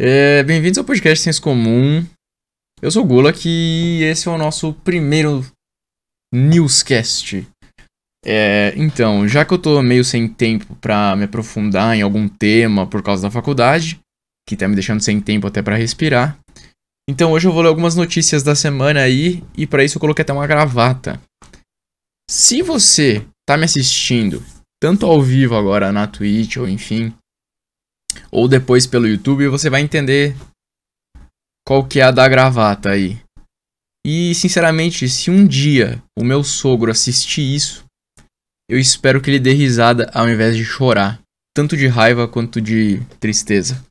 É, Bem-vindos ao podcast Senso Comum. Eu sou o Gulak e esse é o nosso primeiro newscast. É, então, já que eu tô meio sem tempo pra me aprofundar em algum tema por causa da faculdade, que tá me deixando sem tempo até pra respirar, então hoje eu vou ler algumas notícias da semana aí e pra isso eu coloquei até uma gravata. Se você tá me assistindo, tanto ao vivo agora na Twitch ou enfim, ou depois pelo YouTube, você vai entender qual que é a da gravata aí. E sinceramente, se um dia o meu sogro assistir isso, eu espero que ele dê risada ao invés de chorar, tanto de raiva quanto de tristeza.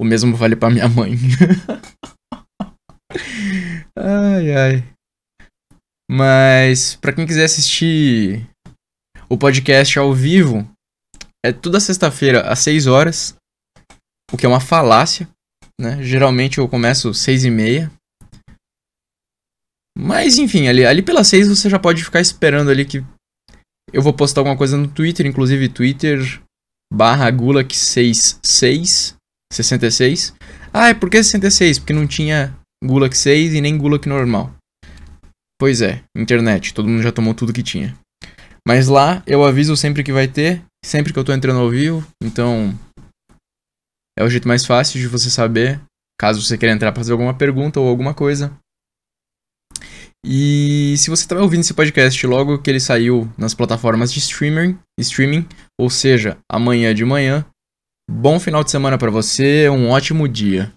O mesmo vale para minha mãe. ai ai. Mas para quem quiser assistir o podcast ao vivo, é toda sexta-feira às 6 horas, o que é uma falácia, né? Geralmente eu começo 6 e meia. Mas enfim, ali, ali pelas 6 você já pode ficar esperando ali que eu vou postar alguma coisa no Twitter, inclusive Twitter barra Gulak66 66. Ah, é por que 66? Porque não tinha Gulak 6 e nem Gulak normal. Pois é, internet, todo mundo já tomou tudo que tinha. Mas lá eu aviso sempre que vai ter, sempre que eu tô entrando ao vivo, então é o jeito mais fácil de você saber, caso você queira entrar para fazer alguma pergunta ou alguma coisa. E se você tá ouvindo esse podcast logo que ele saiu nas plataformas de streaming, streaming, ou seja, amanhã de manhã, bom final de semana para você, um ótimo dia.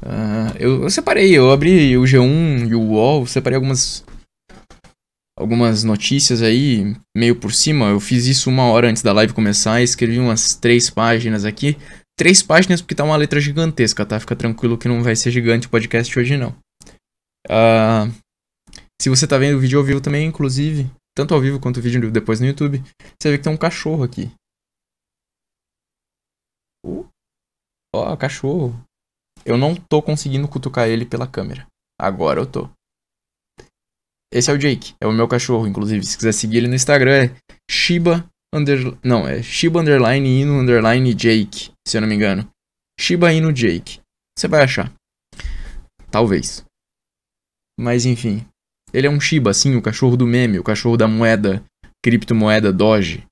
Uh, eu, eu, separei, eu abri o G1 e o UOL, separei algumas algumas notícias aí, meio por cima. Eu fiz isso uma hora antes da live começar, escrevi umas três páginas aqui. Três páginas porque tá uma letra gigantesca, tá? Fica tranquilo que não vai ser gigante o podcast hoje, não. Uh, se você tá vendo o vídeo ao vivo também, inclusive, tanto ao vivo quanto o vídeo depois no YouTube, você vê que tem um cachorro aqui. Uh, ó, cachorro. Eu não tô conseguindo cutucar ele pela câmera. Agora eu tô. Esse é o Jake, é o meu cachorro, inclusive. Se quiser seguir ele no Instagram é Shiba under... Não, é Shiba underline Inu underline Jake, se eu não me engano. Shiba Inu Jake. Você vai achar. Talvez. Mas enfim. Ele é um Shiba, assim, o cachorro do meme, o cachorro da moeda, criptomoeda Doge.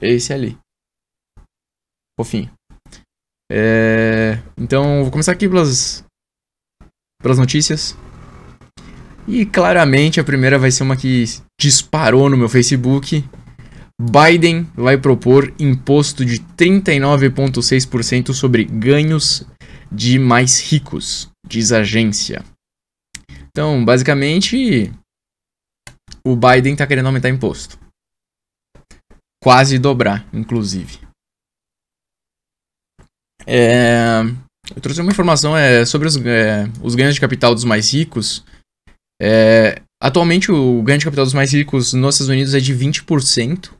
Esse ali. Fofinho. É... Então, vou começar aqui pelas, pelas notícias. E claramente a primeira vai ser uma que disparou no meu Facebook. Biden vai propor imposto de 39,6% sobre ganhos de mais ricos, diz a agência. Então, basicamente, o Biden está querendo aumentar imposto. Quase dobrar, inclusive. É, eu trouxe uma informação é, sobre os, é, os ganhos de capital dos mais ricos é, atualmente o ganho de capital dos mais ricos nos Estados Unidos é de 20%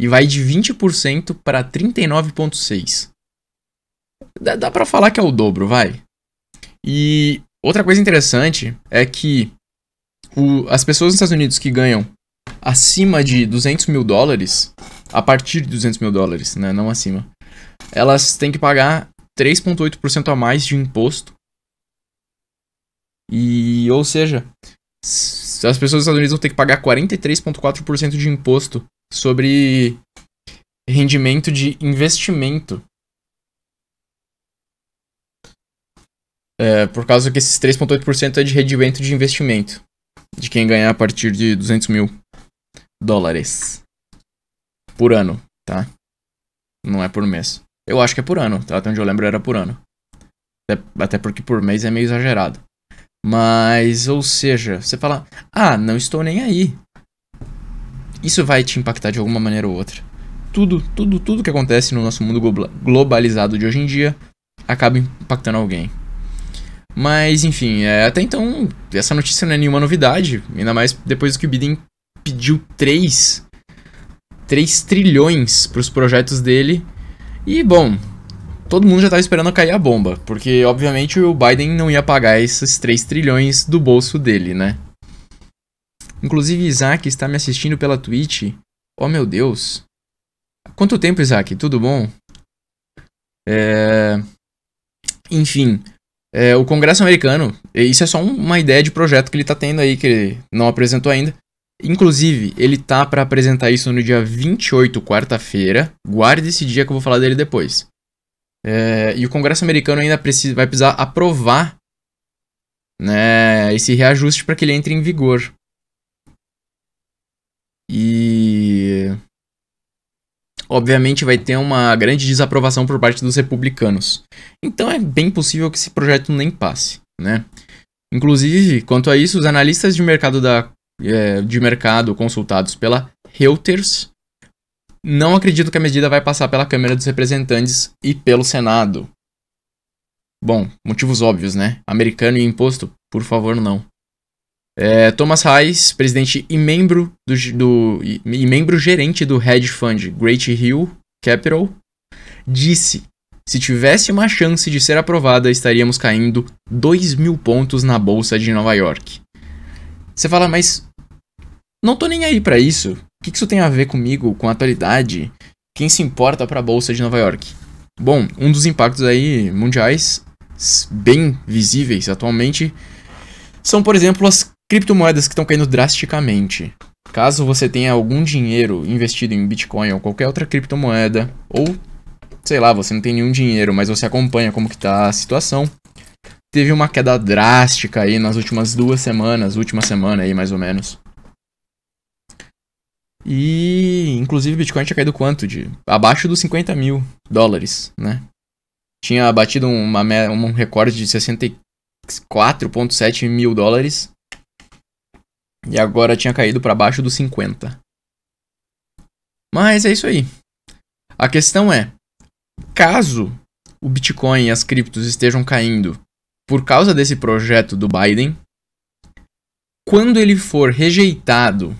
e vai de 20% para 39,6%. Dá, dá para falar que é o dobro, vai. E outra coisa interessante é que o, as pessoas nos Estados Unidos que ganham acima de 200 mil dólares, a partir de 200 mil dólares, né, não acima, elas têm que pagar 3,8% a mais de imposto e, ou seja, as pessoas dos Estados Unidos vão ter que pagar 43,4% de imposto sobre rendimento de investimento. É, por causa que esses 3,8% é de rendimento de investimento. De quem ganhar a partir de 200 mil dólares. Por ano, tá? Não é por mês. Eu acho que é por ano, tá? Até onde eu lembro era por ano. Até, até porque por mês é meio exagerado. Mas, ou seja, você fala, ah, não estou nem aí. Isso vai te impactar de alguma maneira ou outra. Tudo, tudo, tudo que acontece no nosso mundo globalizado de hoje em dia acaba impactando alguém. Mas, enfim, é, até então, essa notícia não é nenhuma novidade. Ainda mais depois que o Biden pediu 3, 3 trilhões para os projetos dele. E, bom, todo mundo já estava esperando cair a bomba, porque obviamente o Biden não ia pagar esses 3 trilhões do bolso dele, né? Inclusive Isaac está me assistindo pela Twitch. Oh meu Deus. Quanto tempo, Isaac? Tudo bom? É... Enfim, é, o Congresso americano, isso é só uma ideia de projeto que ele tá tendo aí, que ele não apresentou ainda. Inclusive, ele tá para apresentar isso no dia 28, quarta-feira. Guarde esse dia que eu vou falar dele depois. É, e o Congresso americano ainda precisa, vai precisar aprovar né, esse reajuste para que ele entre em vigor. E. Obviamente vai ter uma grande desaprovação por parte dos republicanos. Então é bem possível que esse projeto nem passe, né? Inclusive, quanto a isso, os analistas de mercado, da, é, de mercado consultados pela Reuters não acredito que a medida vai passar pela Câmara dos Representantes e pelo Senado. Bom, motivos óbvios, né? Americano e imposto, por favor, não. É, Thomas Hayes, presidente e membro do, do e, e membro gerente do hedge fund Great Hill Capital, disse: se tivesse uma chance de ser aprovada, estaríamos caindo 2 mil pontos na bolsa de Nova York. Você fala, mas não tô nem aí para isso. O que isso tem a ver comigo, com a atualidade? Quem se importa para a bolsa de Nova York? Bom, um dos impactos aí mundiais bem visíveis atualmente são, por exemplo, as criptomoedas que estão caindo drasticamente. Caso você tenha algum dinheiro investido em Bitcoin ou qualquer outra criptomoeda, ou sei lá, você não tem nenhum dinheiro, mas você acompanha como que tá a situação, teve uma queda drástica aí nas últimas duas semanas, última semana aí mais ou menos. E inclusive Bitcoin tinha caído quanto? De abaixo dos 50 mil dólares, né? Tinha batido uma, um recorde de 64,7 mil dólares e agora tinha caído para baixo dos 50. Mas é isso aí. A questão é: caso o Bitcoin e as criptos estejam caindo por causa desse projeto do Biden, quando ele for rejeitado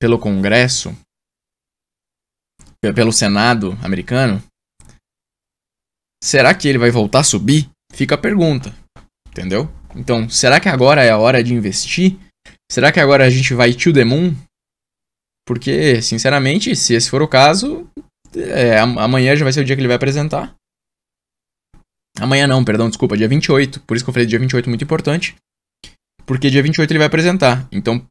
pelo Congresso, pelo Senado americano, será que ele vai voltar a subir? Fica a pergunta, entendeu? Então, será que agora é a hora de investir? Será que agora a gente vai to the moon? Porque, sinceramente, se esse for o caso, é, amanhã já vai ser o dia que ele vai apresentar. Amanhã não, perdão, desculpa, dia 28. Por isso que eu falei dia 28 muito importante. Porque dia 28 ele vai apresentar. Então,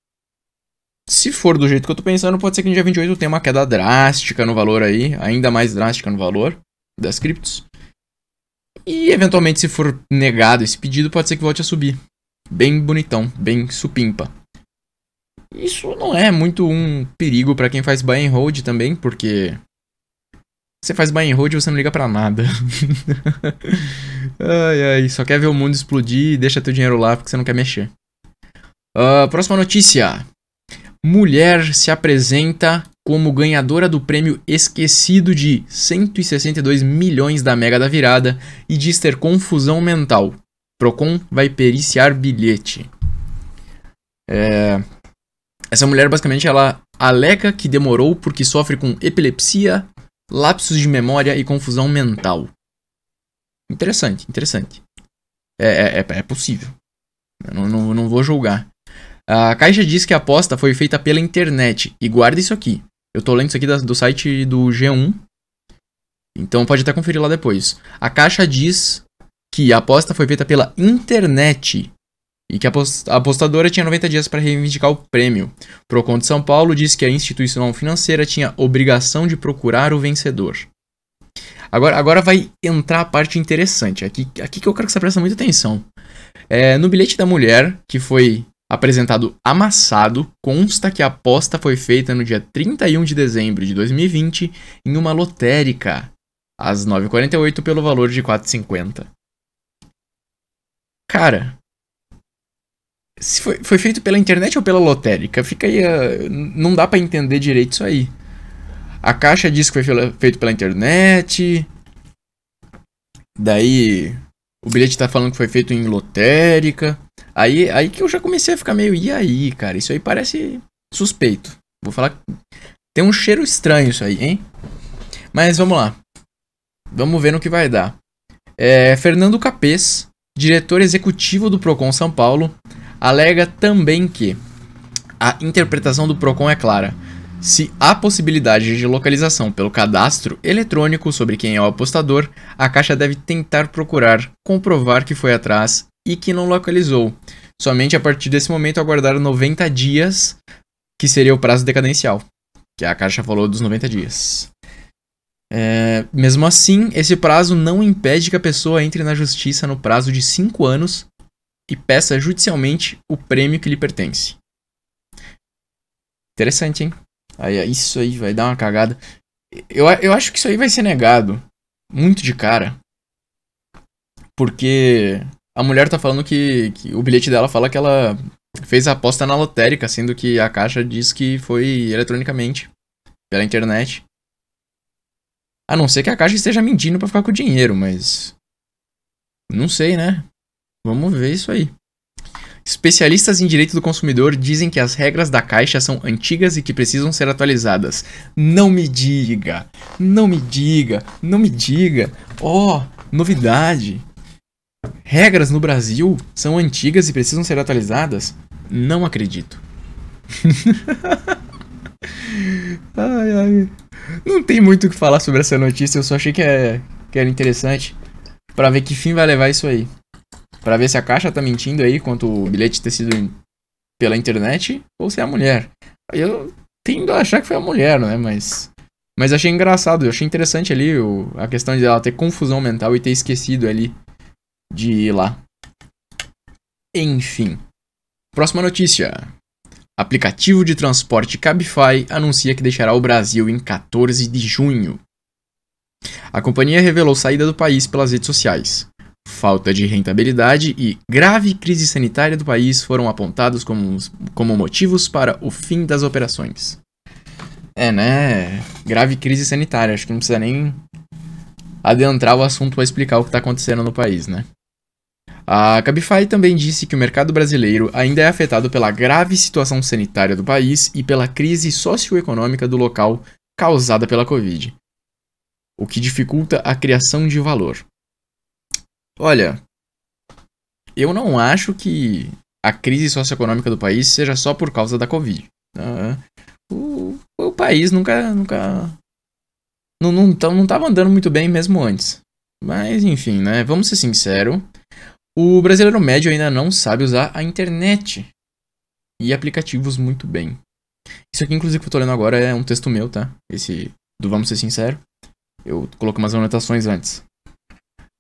se for do jeito que eu tô pensando, pode ser que no dia 28 tenha uma queda drástica no valor aí, ainda mais drástica no valor das criptos. E eventualmente, se for negado esse pedido, pode ser que volte a subir. Bem bonitão, bem supimpa. Isso não é muito um perigo para quem faz buy and hold também, porque você faz buy and hold e você não liga para nada. ai ai, só quer ver o mundo explodir e deixa teu dinheiro lá porque você não quer mexer. Uh, próxima notícia. Mulher se apresenta como ganhadora do prêmio esquecido de 162 milhões da Mega da Virada e diz ter confusão mental. Procon vai periciar bilhete. É, essa mulher basicamente ela alega que demorou porque sofre com epilepsia, lapsos de memória e confusão mental. Interessante, interessante. É, é, é, é possível. Eu não, não, não vou julgar. A Caixa diz que a aposta foi feita pela internet. E guarda isso aqui. Eu tô lendo isso aqui do site do G1. Então pode até conferir lá depois. A Caixa diz que a aposta foi feita pela internet e que a apostadora tinha 90 dias para reivindicar o prêmio. Procon de São Paulo diz que a instituição financeira tinha obrigação de procurar o vencedor. Agora, agora vai entrar a parte interessante, aqui, aqui que eu quero que você preste muita atenção. É, no bilhete da mulher, que foi apresentado amassado, consta que a aposta foi feita no dia 31 de dezembro de 2020 em uma lotérica, às 9h48 pelo valor de 4,50. Cara, se foi, foi feito pela internet ou pela lotérica? Fica aí. Uh, não dá para entender direito isso aí. A caixa diz que foi feito pela internet. Daí. O bilhete tá falando que foi feito em lotérica. Aí, aí que eu já comecei a ficar meio. E aí, cara? Isso aí parece suspeito. Vou falar. Tem um cheiro estranho isso aí, hein? Mas vamos lá. Vamos ver no que vai dar. É, Fernando Capês, diretor executivo do Procon São Paulo, alega também que a interpretação do Procon é clara. Se há possibilidade de localização pelo cadastro eletrônico sobre quem é o apostador, a Caixa deve tentar procurar comprovar que foi atrás e que não localizou. Somente a partir desse momento aguardar 90 dias, que seria o prazo decadencial, que a Caixa falou dos 90 dias. É, mesmo assim, esse prazo não impede que a pessoa entre na justiça no prazo de 5 anos e peça judicialmente o prêmio que lhe pertence. Interessante, hein? Aí, isso aí vai dar uma cagada. Eu, eu acho que isso aí vai ser negado. Muito de cara. Porque a mulher tá falando que, que o bilhete dela fala que ela fez a aposta na lotérica, sendo que a caixa diz que foi eletronicamente, pela internet. A não ser que a caixa esteja mentindo para ficar com o dinheiro, mas. Não sei, né? Vamos ver isso aí. Especialistas em direito do consumidor dizem que as regras da Caixa são antigas e que precisam ser atualizadas. Não me diga, não me diga, não me diga. Oh, novidade. Regras no Brasil são antigas e precisam ser atualizadas? Não acredito. ai, ai. Não tem muito o que falar sobre essa notícia, eu só achei que, é, que era interessante para ver que fim vai levar isso aí para ver se a caixa tá mentindo aí quanto o bilhete ter sido pela internet ou se é a mulher. Eu tendo a achar que foi a mulher, né? Mas. Mas achei engraçado, eu achei interessante ali o, a questão de ela ter confusão mental e ter esquecido ali de ir lá. Enfim. Próxima notícia. Aplicativo de transporte Cabify anuncia que deixará o Brasil em 14 de junho. A companhia revelou saída do país pelas redes sociais. Falta de rentabilidade e grave crise sanitária do país foram apontados como, como motivos para o fim das operações. É, né? Grave crise sanitária, acho que não precisa nem adentrar o assunto para explicar o que está acontecendo no país, né? A Cabify também disse que o mercado brasileiro ainda é afetado pela grave situação sanitária do país e pela crise socioeconômica do local causada pela Covid, o que dificulta a criação de valor. Olha, eu não acho que a crise socioeconômica do país seja só por causa da Covid. Uh, o, o país nunca. nunca não, não, não tava andando muito bem mesmo antes. Mas enfim, né? Vamos ser sinceros. O brasileiro médio ainda não sabe usar a internet e aplicativos muito bem. Isso aqui, inclusive, que eu tô lendo agora é um texto meu, tá? Esse do Vamos Ser Sincero. Eu coloquei umas anotações antes.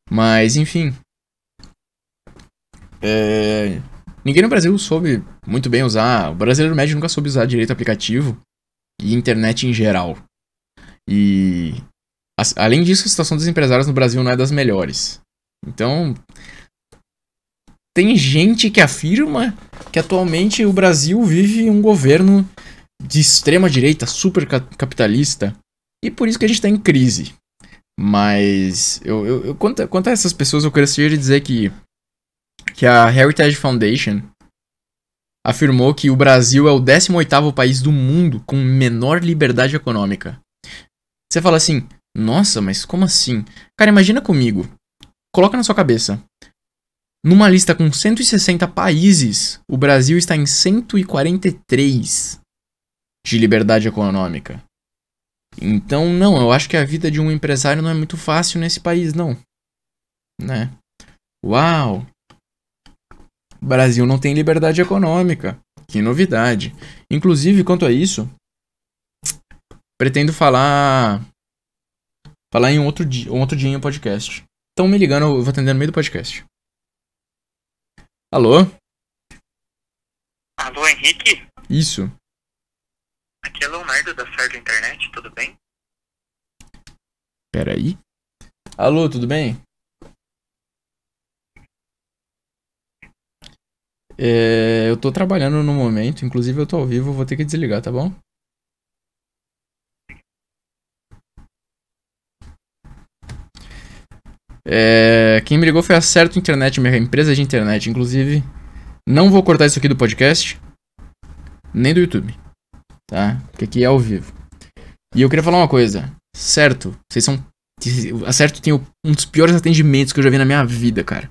Mas, enfim. É... Ninguém no Brasil soube muito bem usar. O brasileiro médio nunca soube usar direito aplicativo e internet em geral. E. Além disso, a situação dos empresários no Brasil não é das melhores. Então. Tem gente que afirma que atualmente o Brasil vive um governo de extrema direita, super capitalista. E por isso que a gente está em crise. Mas eu, eu, eu quanto, quanto, a essas pessoas, eu gostaria de dizer que, que a Heritage Foundation afirmou que o Brasil é o 18º país do mundo com menor liberdade econômica. Você fala assim, nossa, mas como assim? Cara, imagina comigo. Coloca na sua cabeça. Numa lista com 160 países, o Brasil está em 143 de liberdade econômica. Então, não, eu acho que a vida de um empresário não é muito fácil nesse país, não. Né? Uau! O Brasil não tem liberdade econômica. Que novidade. Inclusive, quanto a isso, pretendo falar falar em um outro dia, um outro dia em um podcast. Estão me ligando, eu vou atender no meio do podcast. Alô? Alô, Henrique? Isso. Aqui é Leonardo da Certo Internet, tudo bem? Peraí. Alô, tudo bem? É, eu tô trabalhando no momento, inclusive eu tô ao vivo, vou ter que desligar, tá bom? É, quem me ligou foi a Certo Internet, minha empresa de internet. Inclusive, não vou cortar isso aqui do podcast, nem do YouTube tá? Porque aqui é ao vivo. E eu queria falar uma coisa. Certo, vocês são. A Certo tem um dos piores atendimentos que eu já vi na minha vida, cara.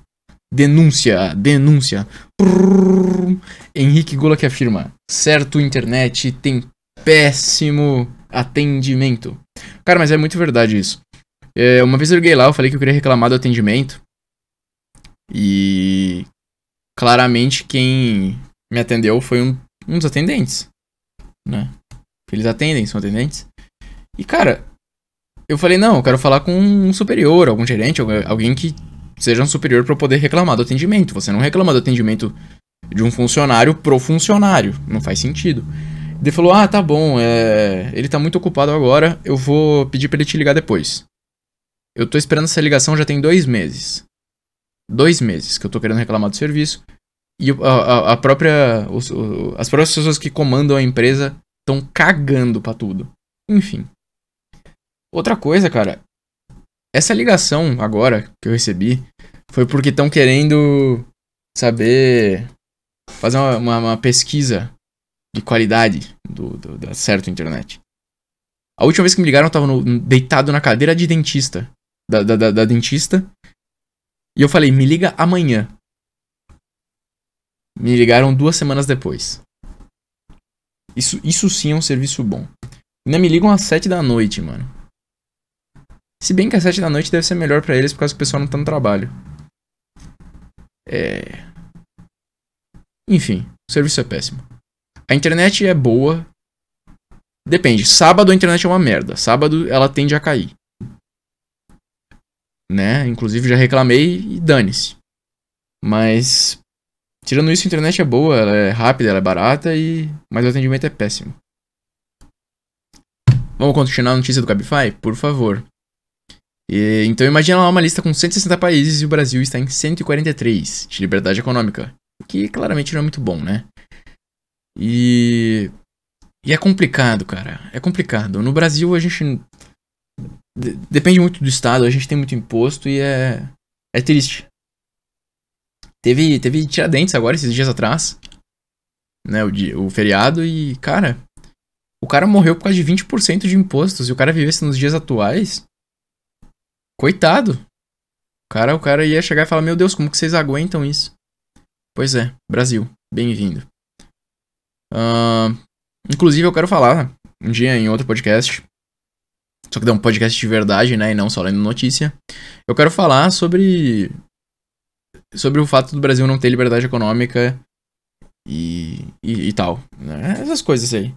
Denúncia, denúncia. Prrr, Henrique Gola que afirma. Certo, internet tem péssimo atendimento. Cara, mas é muito verdade isso. É, uma vez eu liguei lá, eu falei que eu queria reclamar do atendimento. E claramente quem me atendeu foi um, um dos atendentes, né? Eles atendem, são atendentes. E cara, eu falei, não, eu quero falar com um superior, algum gerente, alguém que seja um superior para poder reclamar do atendimento. Você não reclama do atendimento de um funcionário pro funcionário. Não faz sentido. Ele falou: Ah, tá bom, é... ele tá muito ocupado agora, eu vou pedir pra ele te ligar depois. Eu tô esperando essa ligação já tem dois meses. Dois meses que eu tô querendo reclamar do serviço. E a, a, própria. Os, as próprias pessoas que comandam a empresa estão cagando pra tudo. Enfim. Outra coisa, cara. Essa ligação agora que eu recebi foi porque estão querendo saber fazer uma, uma, uma pesquisa de qualidade do, do, da certa internet. A última vez que me ligaram, eu tava no, deitado na cadeira de dentista. Da, da, da, da dentista. E eu falei, me liga amanhã. Me ligaram duas semanas depois. Isso, isso sim é um serviço bom. Ainda me ligam às sete da noite, mano. Se bem que às sete da noite deve ser melhor para eles por causa que o pessoal não tá no trabalho. É. Enfim, o serviço é péssimo. A internet é boa. Depende. Sábado a internet é uma merda. Sábado ela tende a cair. Né? Inclusive já reclamei e dane-se. Mas. Tirando isso, a internet é boa, ela é rápida, ela é barata e. Mas o atendimento é péssimo. Vamos continuar a notícia do Cabify? Por favor. E, então imagina lá uma lista com 160 países e o Brasil está em 143 de liberdade econômica. O que claramente não é muito bom, né? E. E é complicado, cara. É complicado. No Brasil a gente. Depende muito do estado, a gente tem muito imposto e é. É triste. Teve, teve Tiradentes agora, esses dias atrás. Né, o, dia, o feriado, e, cara. O cara morreu por causa de 20% de impostos. E o cara vivesse nos dias atuais. Coitado. O cara, o cara ia chegar e falar: Meu Deus, como que vocês aguentam isso? Pois é, Brasil, bem-vindo. Uh, inclusive, eu quero falar um dia em outro podcast. Só que dá um podcast de verdade, né? E não só lendo notícia. Eu quero falar sobre. Sobre o fato do Brasil não ter liberdade econômica e, e, e tal. Né? Essas coisas aí.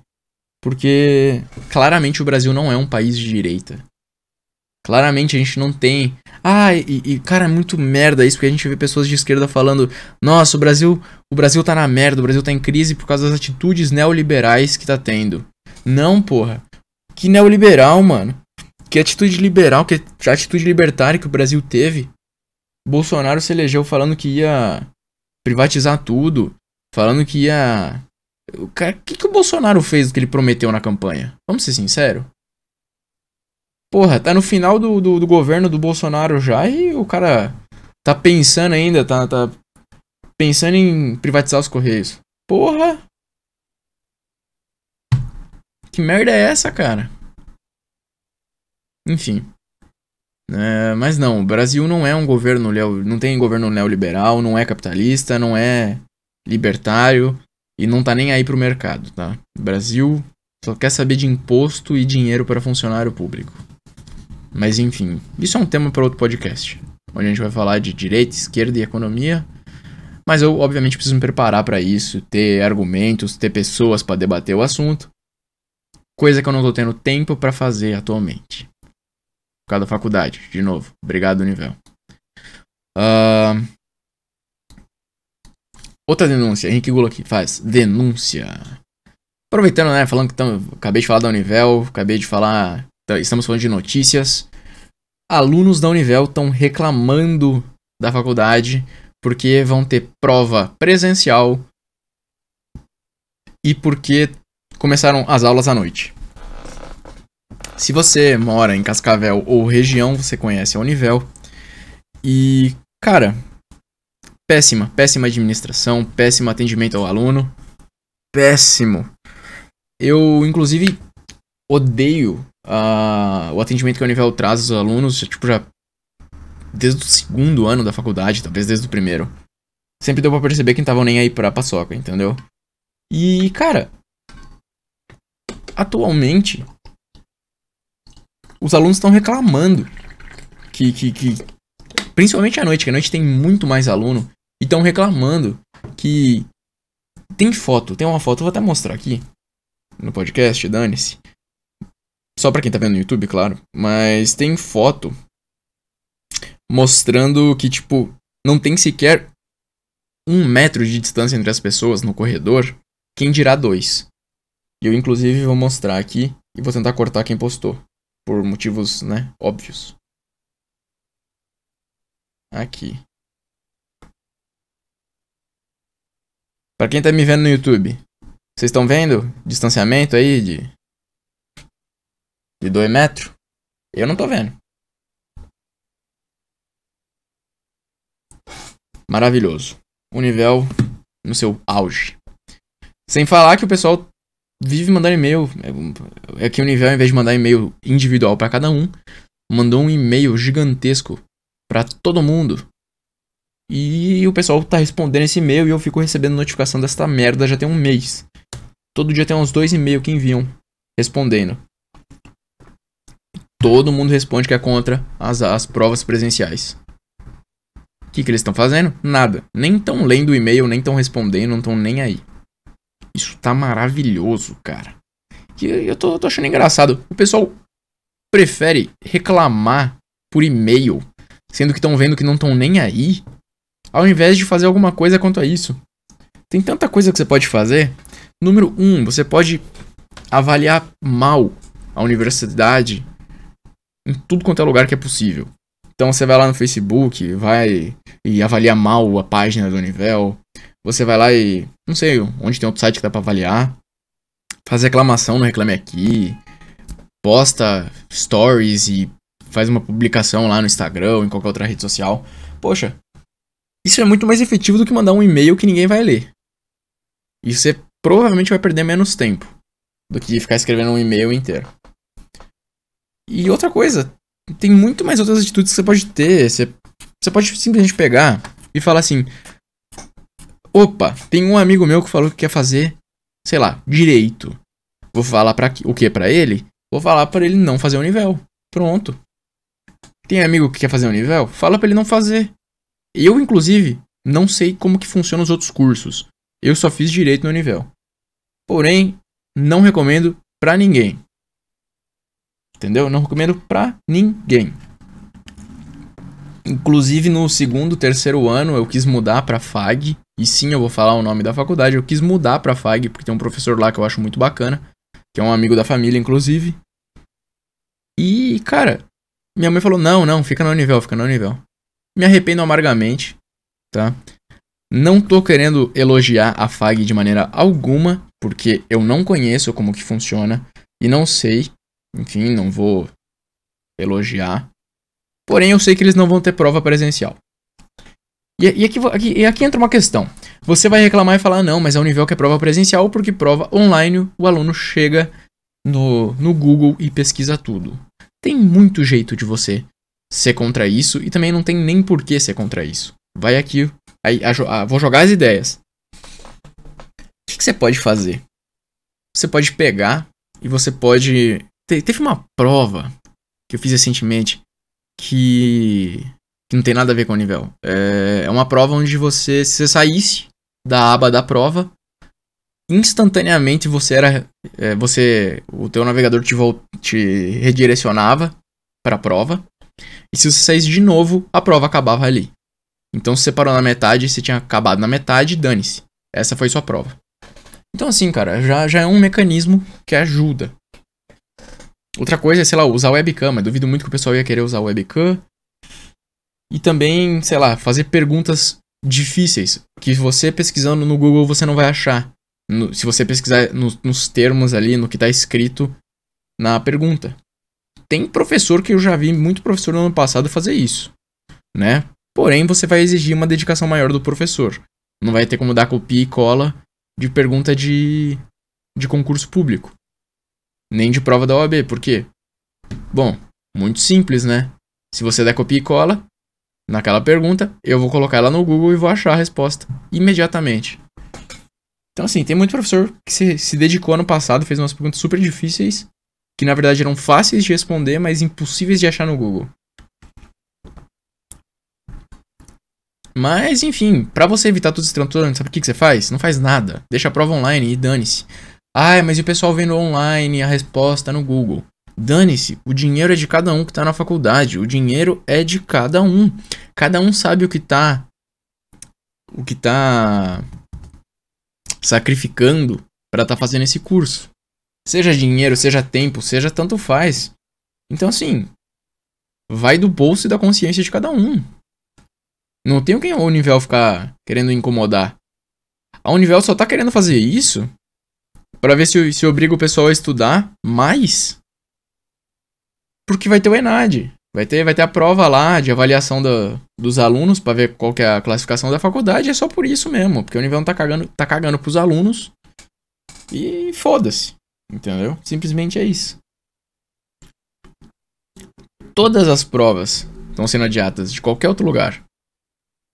Porque claramente o Brasil não é um país de direita. Claramente a gente não tem. Ah, e, e, cara, é muito merda isso, porque a gente vê pessoas de esquerda falando: "Nossa, o Brasil, o Brasil tá na merda, o Brasil tá em crise por causa das atitudes neoliberais que tá tendo". Não, porra. Que neoliberal, mano. Que atitude liberal, que atitude libertária que o Brasil teve. Bolsonaro se elegeu falando que ia privatizar tudo, falando que ia o que, que o Bolsonaro fez do que ele prometeu na campanha? Vamos ser sinceros. Porra, tá no final do, do, do, governo do Bolsonaro já e o cara tá pensando ainda, tá, tá pensando em privatizar os Correios. Porra! Que merda é essa, cara? Enfim. É, mas não, o Brasil não é um governo, não tem governo neoliberal, não é capitalista, não é libertário e não tá nem aí pro mercado, tá? O Brasil só quer saber de imposto e dinheiro para funcionário público. Mas enfim, isso é um tema para outro podcast, onde a gente vai falar de direita, esquerda e economia. Mas eu, obviamente, preciso me preparar para isso, ter argumentos, ter pessoas para debater o assunto. Coisa que eu não tô tendo tempo para fazer atualmente. Por causa da faculdade, de novo. Obrigado, Nível. Uh... Outra denúncia, Henrique Gula aqui faz denúncia. Aproveitando, né, falando que tamo, acabei de falar da Univel, acabei de falar então, estamos falando de notícias. Alunos da Univel estão reclamando da faculdade porque vão ter prova presencial e porque começaram as aulas à noite. Se você mora em Cascavel ou região, você conhece a Univel. E, cara, péssima, péssima administração, péssimo atendimento ao aluno. Péssimo. Eu, inclusive, odeio uh, o atendimento que a Univel traz aos alunos, tipo, já desde o segundo ano da faculdade, talvez desde o primeiro. Sempre deu pra perceber que não estavam nem aí pra paçoca, entendeu? E, cara, atualmente os alunos estão reclamando que, que, que principalmente à noite, que à noite tem muito mais aluno e estão reclamando que tem foto, tem uma foto, vou até mostrar aqui no podcast, dane-se. Só pra quem tá vendo no YouTube, claro. Mas tem foto mostrando que, tipo, não tem sequer um metro de distância entre as pessoas no corredor. Quem dirá dois. Eu, inclusive, vou mostrar aqui e vou tentar cortar quem postou. Por motivos, né, óbvios. Aqui. Pra quem tá me vendo no YouTube, vocês estão vendo distanciamento aí de. de 2 metros? Eu não tô vendo. Maravilhoso. O nível no seu auge. Sem falar que o pessoal vive mandando e-mail. É que o nível, ao invés de mandar e-mail individual para cada um, mandou um e-mail gigantesco para todo mundo e o pessoal tá respondendo esse e-mail e eu fico recebendo notificação desta merda já tem um mês. Todo dia tem uns dois e-mails que enviam respondendo. Todo mundo responde que é contra as, as provas presenciais. O que, que eles estão fazendo? Nada. Nem estão lendo o e-mail, nem estão respondendo, não estão nem aí. Isso tá maravilhoso, cara. E eu tô, tô achando engraçado. O pessoal prefere reclamar por e-mail, sendo que estão vendo que não estão nem aí, ao invés de fazer alguma coisa quanto a isso. Tem tanta coisa que você pode fazer. Número 1, um, você pode avaliar mal a universidade em tudo quanto é lugar que é possível. Então você vai lá no Facebook, vai e avalia mal a página do Univel. Você vai lá e. não sei onde tem outro site que dá pra avaliar. Faz reclamação no Reclame Aqui. Posta stories e faz uma publicação lá no Instagram ou em qualquer outra rede social. Poxa, isso é muito mais efetivo do que mandar um e-mail que ninguém vai ler. E você provavelmente vai perder menos tempo do que ficar escrevendo um e-mail inteiro. E outra coisa, tem muito mais outras atitudes que você pode ter. Você, você pode simplesmente pegar e falar assim: opa, tem um amigo meu que falou que quer fazer, sei lá, direito. Vou falar para o que para ele? Vou falar para ele não fazer o nível. Pronto. Tem amigo que quer fazer o nível? Fala para ele não fazer. Eu, inclusive, não sei como que funcionam os outros cursos. Eu só fiz direito no nível. Porém, não recomendo pra ninguém. Entendeu? Não recomendo pra ninguém. Inclusive no segundo, terceiro ano eu quis mudar pra FAG. E sim, eu vou falar o nome da faculdade. Eu quis mudar pra FAG porque tem um professor lá que eu acho muito bacana. Que é um amigo da família, inclusive. E, cara, minha mãe falou: não, não, fica no nível, fica no nível. Me arrependo amargamente, tá? Não tô querendo elogiar a FAG de maneira alguma, porque eu não conheço como que funciona e não sei. Enfim, não vou elogiar. Porém, eu sei que eles não vão ter prova presencial. E, e, aqui, aqui, aqui entra uma questão. Você vai reclamar e falar, não, mas é o nível que é prova presencial, porque prova online o aluno chega no, no Google e pesquisa tudo. Tem muito jeito de você ser contra isso e também não tem nem por que ser contra isso. Vai aqui, aí, a, a, vou jogar as ideias. O que, que, você pode fazer? Você pode pegar e você pode. Te, teve uma prova que eu fiz recentemente que, que não tem nada a ver com o nível. É, é uma prova onde você, se você saísse da aba da prova, instantaneamente você era. É, você. O teu navegador te, te redirecionava para a prova. E se você saísse de novo, a prova acabava ali. Então se você parou na metade, você tinha acabado na metade, dane-se. Essa foi sua prova. Então assim, cara, já, já é um mecanismo que ajuda. Outra coisa é, sei lá, usar webcam. Mas duvido muito que o pessoal ia querer usar webcam. E também, sei lá, fazer perguntas difíceis. Que você pesquisando no Google você não vai achar. No, se você pesquisar no, nos termos ali, no que está escrito na pergunta tem professor que eu já vi muito professor no ano passado fazer isso, né? Porém, você vai exigir uma dedicação maior do professor. Não vai ter como dar copia e cola de pergunta de, de concurso público. Nem de prova da OAB. Por quê? Bom, muito simples, né? Se você der copia e cola naquela pergunta, eu vou colocar ela no Google e vou achar a resposta imediatamente. Então, assim, tem muito professor que se, se dedicou ano passado, fez umas perguntas super difíceis, que na verdade eram fáceis de responder, mas impossíveis de achar no Google. Mas, enfim, para você evitar todos esses transtornos, sabe o que, que você faz? Não faz nada. Deixa a prova online e dane-se. Ah, mas e o pessoal vendo online a resposta no Google? Dane-se, o dinheiro é de cada um que tá na faculdade. O dinheiro é de cada um. Cada um sabe o que tá. O que tá. sacrificando para tá fazendo esse curso. Seja dinheiro, seja tempo, seja tanto faz. Então, assim. Vai do bolso e da consciência de cada um. Não tem quem a Univel ficar querendo incomodar. A Univel só tá querendo fazer isso para ver se, se obriga o pessoal a estudar mais. Porque vai ter o ENAD. Vai ter, vai ter a prova lá de avaliação do, dos alunos para ver qual que é a classificação da faculdade. É só por isso mesmo. Porque a Univel tá cagando, tá cagando pros alunos. E foda-se. Entendeu? Simplesmente é isso. Todas as provas estão sendo adiadas de qualquer outro lugar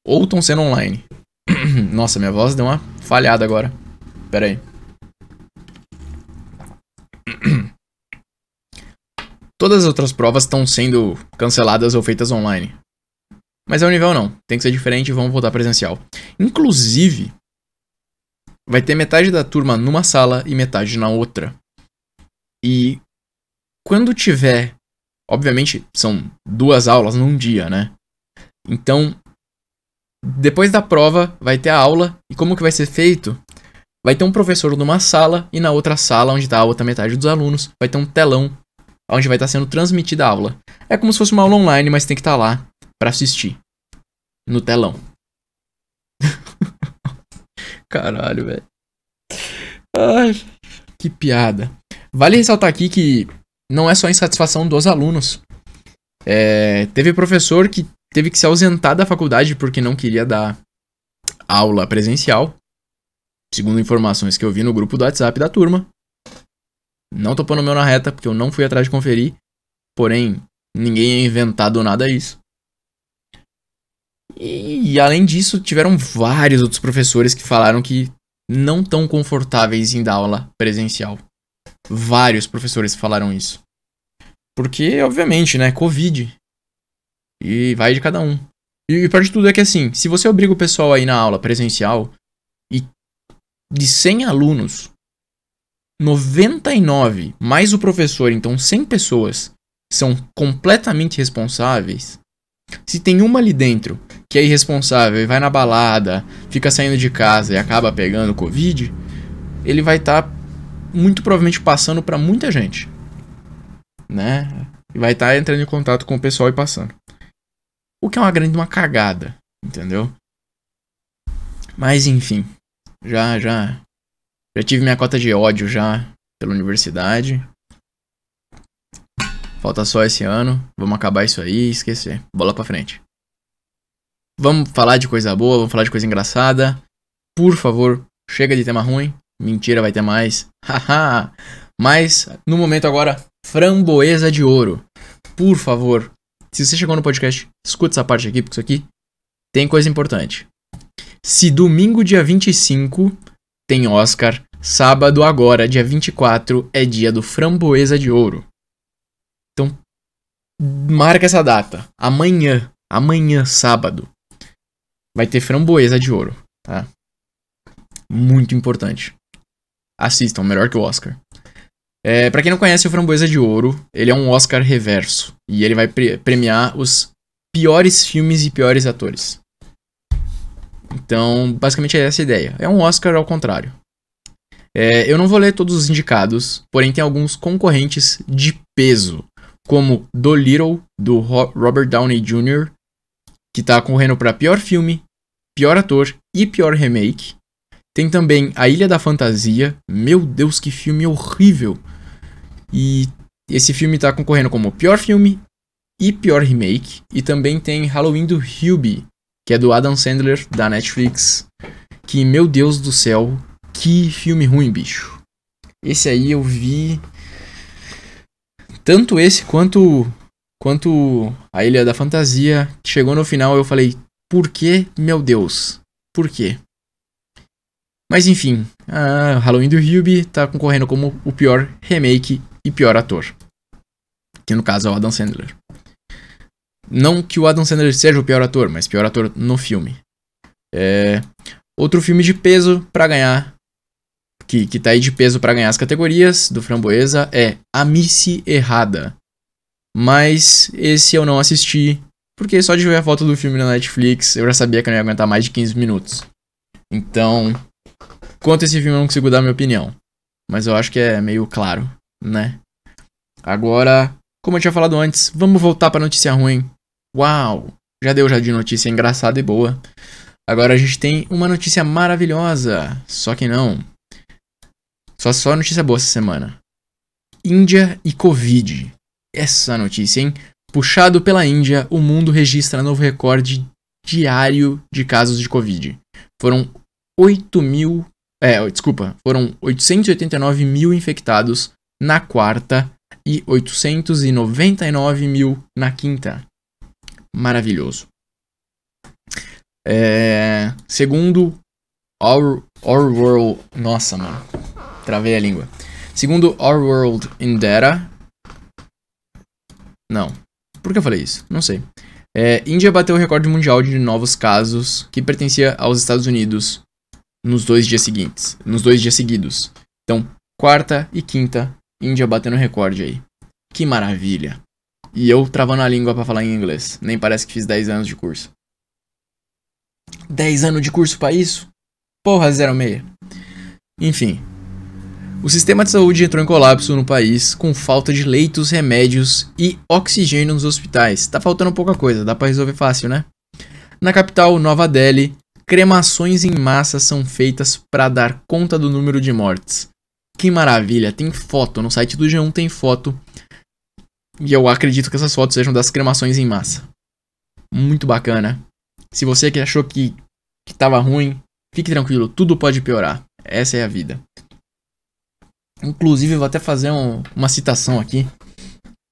ou estão sendo online. Nossa, minha voz deu uma falhada agora. Pera aí. Todas as outras provas estão sendo canceladas ou feitas online. Mas é o nível não. Tem que ser diferente e vamos voltar presencial. Inclusive, vai ter metade da turma numa sala e metade na outra. E quando tiver. Obviamente, são duas aulas num dia, né? Então, depois da prova, vai ter a aula. E como que vai ser feito? Vai ter um professor numa sala e na outra sala, onde está a outra metade dos alunos, vai ter um telão onde vai estar sendo transmitida a aula. É como se fosse uma aula online, mas tem que estar lá para assistir. No telão. Caralho, velho. Ai, que piada. Vale ressaltar aqui que não é só insatisfação dos alunos. É, teve professor que teve que se ausentar da faculdade porque não queria dar aula presencial. Segundo informações que eu vi no grupo do WhatsApp da turma. Não tô pondo meu na reta porque eu não fui atrás de conferir. Porém, ninguém é inventado nada isso. E, e além disso, tiveram vários outros professores que falaram que não tão confortáveis em dar aula presencial. Vários professores falaram isso. Porque, obviamente, né, Covid. E vai de cada um. E, o pior de tudo é que assim, se você obriga o pessoal a ir na aula presencial e de 100 alunos, 99 mais o professor, então 100 pessoas são completamente responsáveis. Se tem uma ali dentro que é irresponsável e vai na balada, fica saindo de casa e acaba pegando Covid, ele vai estar tá muito provavelmente passando para muita gente, né? E vai estar tá entrando em contato com o pessoal e passando. O que é uma grande uma cagada, entendeu? Mas enfim, já já já tive minha cota de ódio já pela universidade. Falta só esse ano, vamos acabar isso aí e esquecer. Bola para frente. Vamos falar de coisa boa, vamos falar de coisa engraçada. Por favor, chega de tema ruim. Mentira, vai ter mais. Haha. Mas no momento agora, framboesa de ouro. Por favor, se você chegou no podcast, escuta essa parte aqui, porque isso aqui tem coisa importante. Se domingo, dia 25, tem Oscar, sábado agora, dia 24, é dia do Framboesa de Ouro. Então, marca essa data. Amanhã, amanhã, sábado, vai ter Framboesa de Ouro, tá? Muito importante. Assistam, melhor que o Oscar. É, para quem não conhece o Framboesa de Ouro, ele é um Oscar reverso. E ele vai pre premiar os piores filmes e piores atores. Então, basicamente é essa a ideia. É um Oscar ao contrário. É, eu não vou ler todos os indicados, porém tem alguns concorrentes de peso, como Dolittle, do Robert Downey Jr., que está correndo para pior filme, pior ator e pior remake. Tem também A Ilha da Fantasia. Meu Deus, que filme horrível! E esse filme tá concorrendo como pior filme e pior remake. E também tem Halloween do Hubie, que é do Adam Sandler, da Netflix. Que, meu Deus do céu, que filme ruim, bicho. Esse aí eu vi. Tanto esse quanto. Quanto a Ilha da Fantasia. Chegou no final eu falei, por que, meu Deus? Por quê? Mas enfim, Halloween do Hubie tá concorrendo como o pior remake e pior ator. Que no caso é o Adam Sandler. Não que o Adam Sandler seja o pior ator, mas pior ator no filme. É... Outro filme de peso para ganhar, que, que tá aí de peso para ganhar as categorias do Framboesa é A Missy Errada. Mas esse eu não assisti, porque só de ver a foto do filme na Netflix eu já sabia que eu não ia aguentar mais de 15 minutos. Então, quanto esse filme eu não consigo dar minha opinião. Mas eu acho que é meio claro, né? Agora, como eu tinha falado antes, vamos voltar pra notícia ruim. Uau! Já deu já de notícia engraçada e boa. Agora a gente tem uma notícia maravilhosa. Só que não. Só só notícia boa essa semana. Índia e Covid. Essa notícia, hein? Puxado pela Índia, o mundo registra novo recorde diário de casos de Covid. Foram 8 mil. É, desculpa. Foram 889 mil infectados na quarta e 899 mil na quinta maravilhoso. É, segundo Our, Our World. Nossa, mano. Travei a língua. Segundo Our World in Data. Não. Por que eu falei isso? Não sei. É, Índia bateu o recorde mundial de novos casos que pertencia aos Estados Unidos nos dois dias seguintes. Nos dois dias seguidos. Então, quarta e quinta, Índia batendo recorde aí. Que maravilha. E eu travando a língua para falar em inglês. Nem parece que fiz 10 anos de curso. 10 anos de curso para isso? Porra, 06. Enfim. O sistema de saúde entrou em colapso no país com falta de leitos, remédios e oxigênio nos hospitais. Tá faltando pouca coisa, dá para resolver fácil, né? Na capital, Nova Delhi, cremações em massa são feitas para dar conta do número de mortes. Que maravilha, tem foto, no site do G1 tem foto e eu acredito que essas fotos sejam das cremações em massa. Muito bacana. Se você que achou que, que tava ruim, fique tranquilo, tudo pode piorar. Essa é a vida. Inclusive, vou até fazer um, uma citação aqui.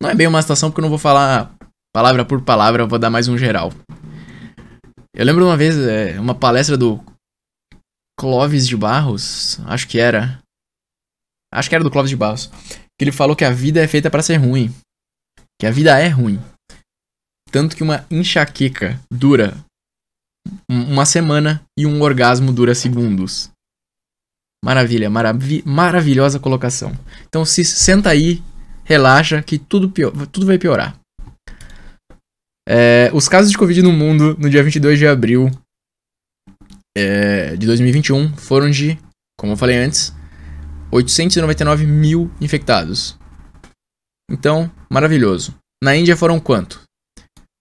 Não é bem uma citação porque eu não vou falar palavra por palavra, eu vou dar mais um geral. Eu lembro uma vez, é, uma palestra do Clóvis de Barros, acho que era. Acho que era do Clóvis de Barros. Que ele falou que a vida é feita para ser ruim que a vida é ruim. Tanto que uma enxaqueca dura uma semana e um orgasmo dura segundos. Maravilha, marav maravilhosa colocação. Então se senta aí, relaxa que tudo, pior, tudo vai piorar. É, os casos de Covid no mundo no dia 22 de abril é, de 2021 foram de, como eu falei antes, 899 mil infectados. Então, maravilhoso. Na Índia foram quanto?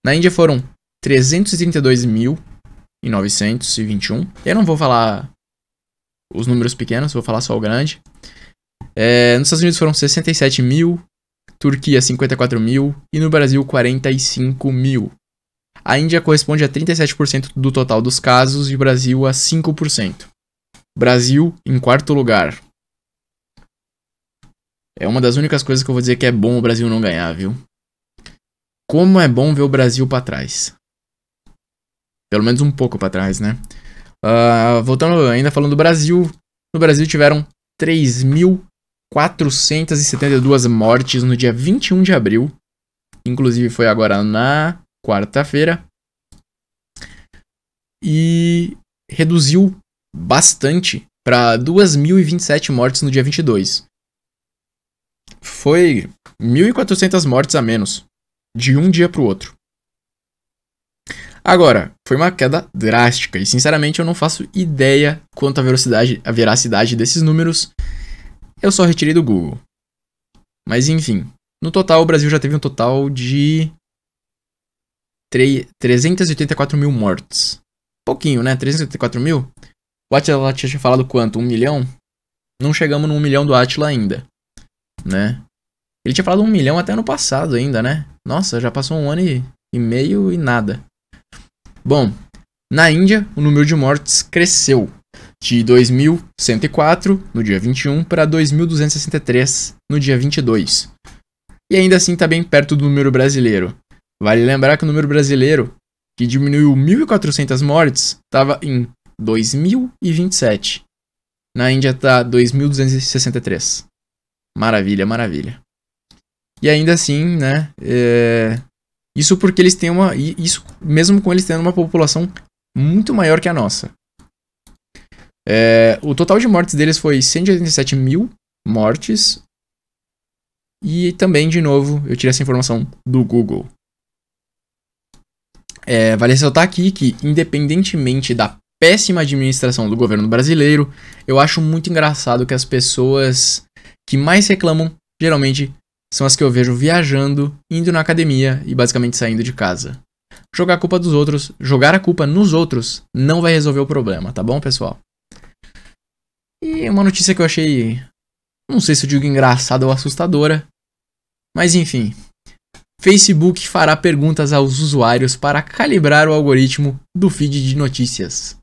Na Índia foram 332.921. Eu não vou falar os números pequenos, vou falar só o grande. É, nos Estados Unidos foram 67 mil, Turquia 54 mil e no Brasil 45 mil. A Índia corresponde a 37% do total dos casos e o Brasil a 5%. Brasil em quarto lugar, é uma das únicas coisas que eu vou dizer que é bom o Brasil não ganhar, viu? Como é bom ver o Brasil para trás. Pelo menos um pouco para trás, né? Uh, voltando ainda falando do Brasil. No Brasil tiveram 3.472 mortes no dia 21 de abril. Inclusive foi agora na quarta-feira. E reduziu bastante para 2.027 mortes no dia 22 foi 1.400 mortes a menos, de um dia para o outro. Agora, foi uma queda drástica e sinceramente eu não faço ideia quanto à veracidade, a veracidade desses números. Eu só retirei do Google. Mas enfim, no total o Brasil já teve um total de 384 mil mortes. Pouquinho, né? 384 mil? O Atila tinha falado quanto? Um milhão? Não chegamos no um milhão do Atila ainda né? Ele tinha falado um milhão até ano passado ainda, né? Nossa, já passou um ano e, e meio e nada. Bom, na Índia, o número de mortes cresceu de 2.104 no dia 21 para 2.263 no dia 22. E ainda assim está bem perto do número brasileiro. Vale lembrar que o número brasileiro, que diminuiu 1.400 mortes, estava em 2.027. Na Índia tá 2.263. Maravilha, maravilha. E ainda assim, né? É... Isso porque eles têm uma. Isso mesmo com eles tendo uma população muito maior que a nossa. É... O total de mortes deles foi 187 mil mortes. E também, de novo, eu tirei essa informação do Google. É, vale ressaltar aqui que, independentemente da péssima administração do governo brasileiro, eu acho muito engraçado que as pessoas que mais reclamam, geralmente, são as que eu vejo viajando, indo na academia e basicamente saindo de casa. Jogar a culpa dos outros, jogar a culpa nos outros, não vai resolver o problema, tá bom, pessoal? E uma notícia que eu achei, não sei se eu digo engraçada ou assustadora, mas enfim. Facebook fará perguntas aos usuários para calibrar o algoritmo do feed de notícias.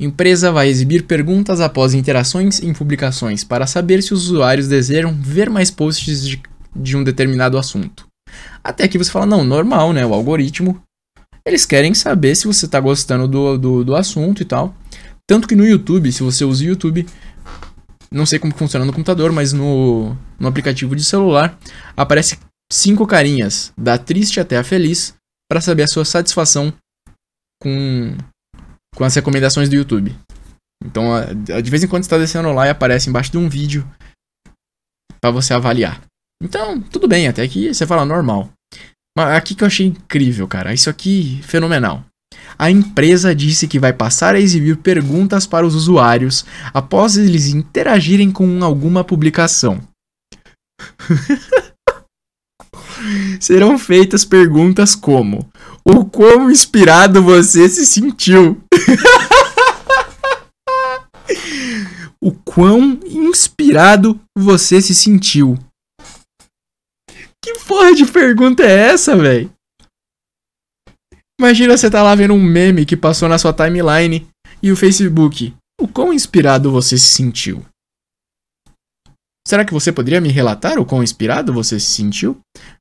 Empresa vai exibir perguntas após interações em publicações para saber se os usuários desejam ver mais posts de, de um determinado assunto. Até que você fala, não, normal, né? O algoritmo. Eles querem saber se você está gostando do, do, do assunto e tal. Tanto que no YouTube, se você usa o YouTube, não sei como funciona no computador, mas no, no aplicativo de celular, aparece cinco carinhas, da triste até a feliz, para saber a sua satisfação com com as recomendações do YouTube. Então, de vez em quando está descendo lá e aparece embaixo de um vídeo para você avaliar. Então, tudo bem, até que você fala normal. Mas aqui que eu achei incrível, cara. Isso aqui fenomenal. A empresa disse que vai passar a exibir perguntas para os usuários após eles interagirem com alguma publicação. Serão feitas perguntas como: O quão inspirado você se sentiu? o quão inspirado você se sentiu? Que porra de pergunta é essa, velho? Imagina você tá lá vendo um meme que passou na sua timeline e o Facebook. O quão inspirado você se sentiu? Será que você poderia me relatar o quão inspirado você se sentiu?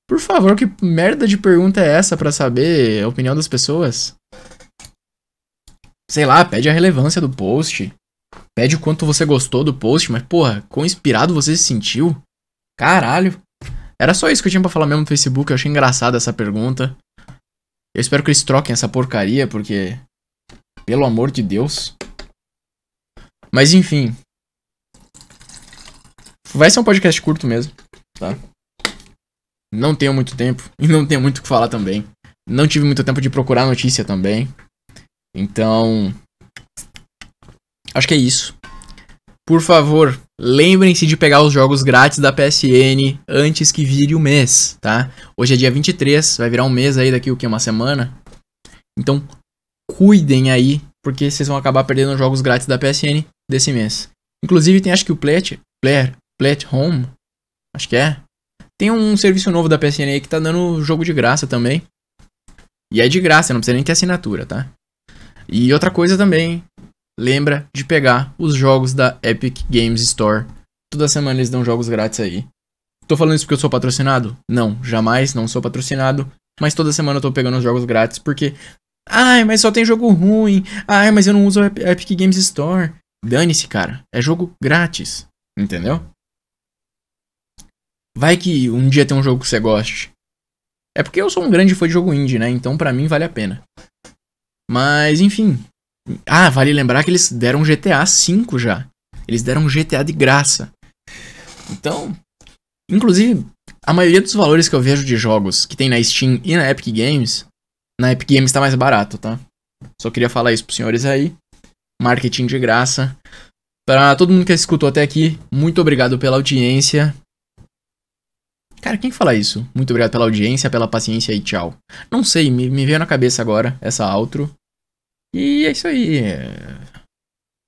Por favor, que merda de pergunta é essa para saber a opinião das pessoas? Sei lá, pede a relevância do post. Pede o quanto você gostou do post, mas porra, quão inspirado você se sentiu? Caralho. Era só isso que eu tinha pra falar mesmo no Facebook, eu achei engraçada essa pergunta. Eu espero que eles troquem essa porcaria, porque. Pelo amor de Deus. Mas enfim. Vai ser um podcast curto mesmo, tá? Não tenho muito tempo e não tenho muito o que falar também. Não tive muito tempo de procurar notícia também. Então. Acho que é isso. Por favor, lembrem-se de pegar os jogos grátis da PSN antes que vire o mês, tá? Hoje é dia 23, vai virar um mês aí daqui o que? Uma semana? Então, cuidem aí, porque vocês vão acabar perdendo os jogos grátis da PSN desse mês. Inclusive tem acho que o Plat, Player, Plat Home, acho que é. Tem um serviço novo da PSN aí que tá dando jogo de graça também. E é de graça, não precisa nem ter assinatura, tá? E outra coisa também, lembra de pegar os jogos da Epic Games Store. Toda semana eles dão jogos grátis aí. Tô falando isso porque eu sou patrocinado? Não, jamais, não sou patrocinado. Mas toda semana eu tô pegando os jogos grátis porque. Ai, mas só tem jogo ruim. Ai, mas eu não uso a Epic Games Store. Dane-se, cara. É jogo grátis. Entendeu? Vai que um dia tem um jogo que você goste. É porque eu sou um grande fã de jogo indie, né? Então pra mim vale a pena. Mas, enfim, ah, vale lembrar que eles deram GTA V já. Eles deram GTA de graça. Então, inclusive, a maioria dos valores que eu vejo de jogos que tem na Steam e na Epic Games, na Epic Games tá mais barato, tá? Só queria falar isso pros senhores aí. Marketing de graça. Pra todo mundo que escutou até aqui, muito obrigado pela audiência. Cara, quem fala isso? Muito obrigado pela audiência, pela paciência e tchau. Não sei, me, me veio na cabeça agora essa outro. E é isso aí. É...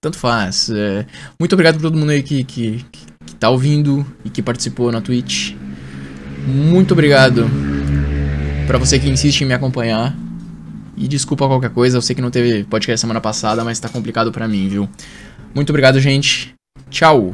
Tanto faz. É... Muito obrigado por todo mundo aí que, que, que tá ouvindo e que participou na Twitch. Muito obrigado para você que insiste em me acompanhar. E desculpa qualquer coisa, eu sei que não teve podcast semana passada, mas tá complicado para mim, viu? Muito obrigado, gente. Tchau.